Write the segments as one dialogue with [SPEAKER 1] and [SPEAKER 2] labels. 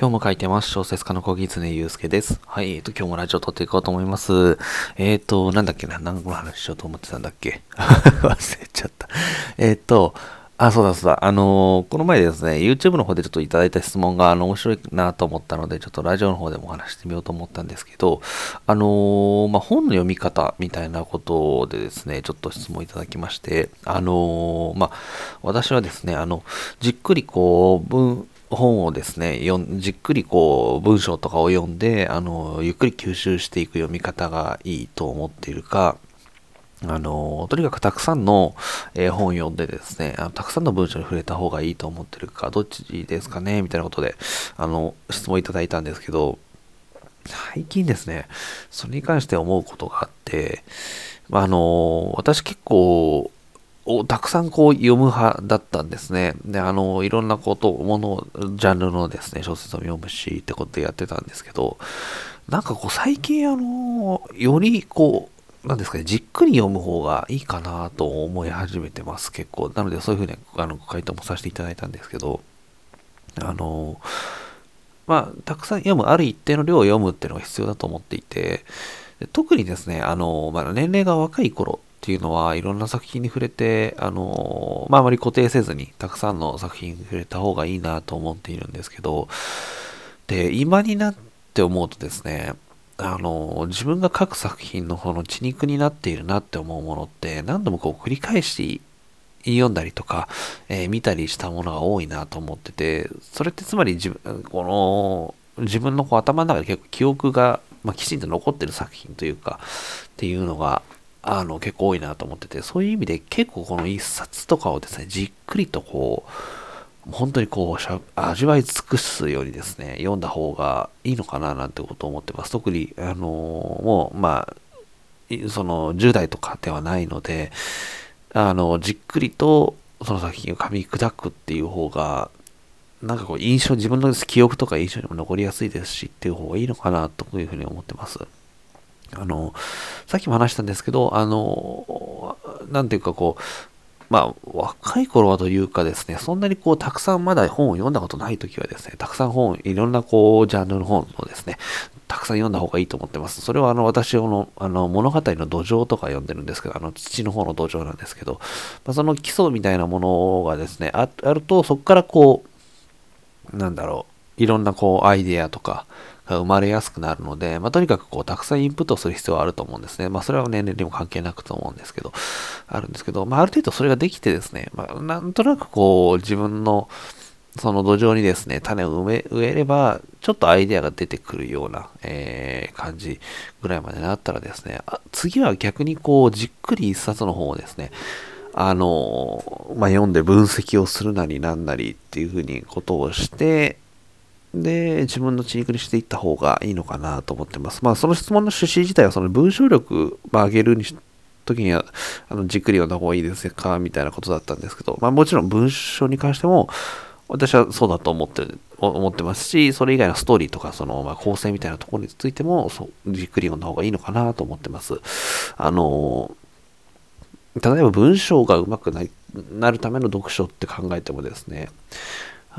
[SPEAKER 1] 今日も書いてます。小説家の小木常祐介です。はい、えっ、ー、と、今日もラジオ撮っていこうと思います。えっ、ー、と、なんだっけな、何の話しようと思ってたんだっけ？忘れちゃった。えっ、ー、と、あ、そうだそうだ。あの、この前ですね、YouTube の方でちょっといただいた質問が、あの、面白いなと思ったので、ちょっとラジオの方でもお話してみようと思ったんですけど、あの、まあ、本の読み方みたいなことでですね、ちょっと質問いただきまして、あの、まあ、私はですね、あの、じっくりこう、文、本をですね、じっくりこう文章とかを読んで、あの、ゆっくり吸収していく読み方がいいと思っているか、あの、とにかくたくさんの、え、本を読んでですねあの、たくさんの文章に触れた方がいいと思ってるか、どっちですかねみたいなことで、あの、質問いただいたんですけど、最近ですね、それに関して思うことがあって、まあの、私結構、をたくさんこう読む派だったんですね。で、あの、いろんなこと、もの、ジャンルのですね、小説を読むしってことでやってたんですけど、なんかこう最近あの、よりこう、なんですかね、じっくり読む方がいいかなと思い始めてます、結構。なのでそういうふうにあの回答もさせていただいたんですけど、あの、まあ、たくさん読む、ある一定の量を読むっていうのが必要だと思っていて、特にですね、あの、まあ、年齢が若い頃っていうのはいろんな作品に触れて、あの、まあ、あまり固定せずにたくさんの作品に触れた方がいいなと思っているんですけど、で、今になって思うとですね、あの、自分が書く作品の方の血肉になっているなって思うものって何度もこう繰り返し読んだりとか、えー、見たりしたものが多いなと思ってて、それってつまり自分、この、自分のこう頭の中で結構記憶が、まあ、きちんと残ってる作品というか、っていうのがあの、結構多いなと思ってて、そういう意味で結構この一冊とかをですね、じっくりとこう、本当にこう、味わい尽くすようにですね、読んだ方がいいのかななんてことを思ってます。特に、あのもう、まあ、その10代とかではないので、あの、じっくりとその作品を噛み砕くっていう方が、なんかこう印象、自分の記憶とか印象にも残りやすいですしっていう方がいいのかなというふうに思ってます。あの、さっきも話したんですけど、あの、なんていうかこう、まあ、若い頃はというかですね、そんなにこう、たくさんまだ本を読んだことないときはですね、たくさん本、いろんなこう、ジャンルの本をですね、たくさん読んだ方がいいと思ってます。それはあの、私の、あの、物語の土壌とか読んでるんですけど、あの、土の方の土壌なんですけど、まあ、その基礎みたいなものがですね、あると、そこからこう、なんだろう、いろんなこう、アイデアとか、生まれやすくなるので、まあ、とにかくこう、たくさんインプットする必要はあると思うんですね。まあ、それは年齢にも関係なくと思うんですけど、あるんですけど、まあ、ある程度それができてですね、まあ、なんとなくこう、自分の、その土壌にですね、種を植えれば、ちょっとアイデアが出てくるような、えー、感じぐらいまでなったらですね、あ次は逆にこう、じっくり一冊の本をですね、あの、まあ、読んで分析をするなりなんなりっていうふうにことをして、で、自分の血肉にしていった方がいいのかなと思ってます。まあ、その質問の趣旨自体は、その文章力、まあ、上げるにし時には、あの、じっくり読んだ方がいいですかみたいなことだったんですけど、まあ、もちろん文章に関しても、私はそうだと思って思ってますし、それ以外のストーリーとか、その、まあ、構成みたいなところについても、そう、じっくり読んだ方がいいのかなと思ってます。あの、例えば文章が上手くなるための読書って考えてもですね、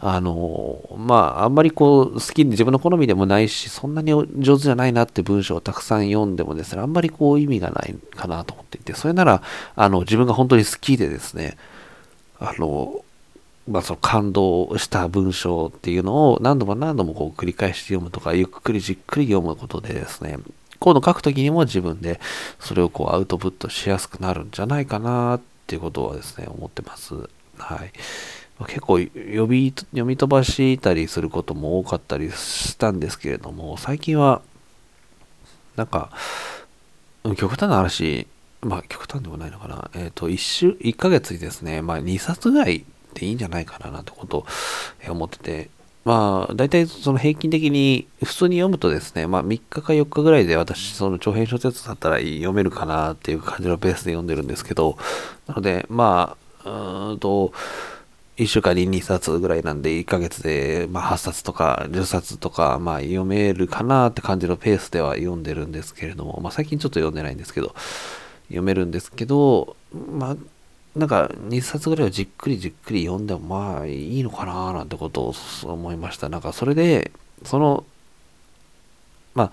[SPEAKER 1] あの、まあ、あんまりこう、好きに自分の好みでもないし、そんなに上手じゃないなって文章をたくさん読んでもですね、あんまりこう意味がないかなと思っていて、それなら、あの、自分が本当に好きでですね、あの、まあ、その感動した文章っていうのを何度も何度もこう繰り返して読むとか、ゆっくりじっくり読むことでですね、今度書くときにも自分でそれをこうアウトプットしやすくなるんじゃないかなっていうことはですね、思ってます。はい。結構読み読み飛ばしたりすることも多かったりしたんですけれども、最近は、なんか、極端な話、まあ極端でもないのかな、えっ、ー、と、1週、1ヶ月にですね、まあ2冊ぐらいでいいんじゃないかななんてことを思ってて、まあ、大体その平均的に普通に読むとですね、まあ3日か4日ぐらいで私、その長編小説だったら読めるかなっていう感じのペースで読んでるんですけど、なので、まあ、うんと、1週間に2冊ぐらいなんで、1ヶ月で、ま8冊とか10冊とか、まあ、読めるかなって感じのペースでは読んでるんですけれども、まあ、最近ちょっと読んでないんですけど、読めるんですけど、まあ、なんか2冊ぐらいをじっくりじっくり読んでもまあいいのかななんてことを思いました。なんかそれで、その、まあ、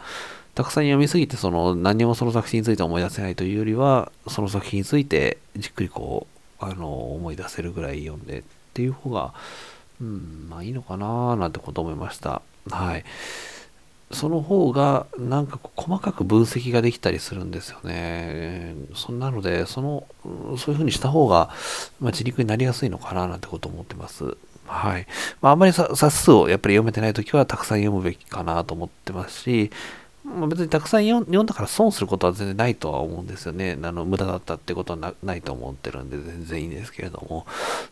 [SPEAKER 1] たくさん読みすぎて、その、何もその作品について思い出せないというよりは、その作品についてじっくりこう、あの、思い出せるぐらい読んでっていう方が、うん、まあいいのかななんてこと思いました。はい。その方が、なんか細かく分析ができたりするんですよね。そんなので、その、そういう風にした方が、まあ、自力になりやすいのかななんてこと思ってます。はい。まあ、あんまり冊数をやっぱり読めてないときはたくさん読むべきかなと思ってますし、まあ、別にたくさん読んだから損することは全然ないとは思うんですよね。あの無駄だったってことはないと思ってるんで全然いいんですけれども。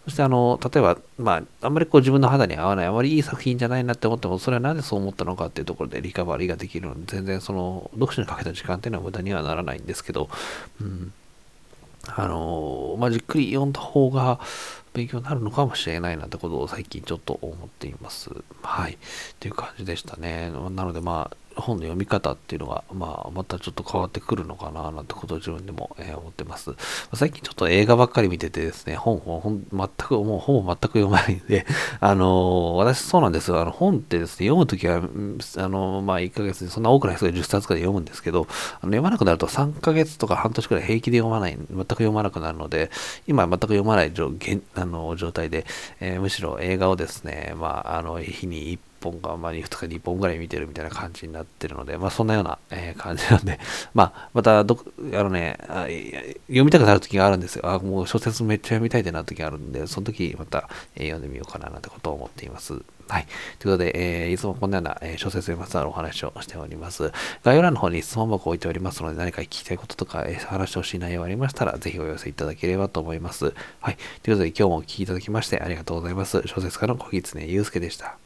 [SPEAKER 1] そしてあの、例えば、まあ、あんまりこう自分の肌に合わない、あまりいい作品じゃないなって思っても、それはなぜそう思ったのかっていうところでリカバリーができるので、全然その、読書にかけた時間っていうのは無駄にはならないんですけど、うん。あの、まあ、じっくり読んだ方が、勉強になるのかもしれないなってことを最近ちょっと思っています。はい。っていう感じでしたね。なのでまあ、本の読み方っていうのが、まあ、またちょっと変わってくるのかななんてことを自分でも、えー、思ってます。最近ちょっと映画ばっかり見ててですね、本を全く、もうほぼ全く読まないんで、あのー、私そうなんですよ。あの本ってですね、読むときは、あのー、まあ、1ヶ月にそんな多くない人が10冊くらい読むんですけど、あの読まなくなると3ヶ月とか半年くらい平気で読まない、全く読まなくなるので、今全く読まない状あの状態で、え、むしろ映画をですね、まあ、あの、日に1本か、まあ、2日に1本ぐらい見てるみたいな感じになってるので、まあ、そんなような、えー、感じなんで、まあ、またど、あのねあ、読みたくなる時があるんですよ。あ、もう小説めっちゃ読みたいってなる時があるんで、その時また、えー、読んでみようかななんてことを思っています。はい。ということで、えー、いつもこんなような、えー、小説にまつわるお話をしております。概要欄の方に質問箱を置いておりますので、何か聞きたいこととか、えー、話してほしい内容がありましたら、ぜひお寄せいただければと思います。はい。ということで、今日もお聴きいただきましてありがとうございます。小説家の小木常祐介でした。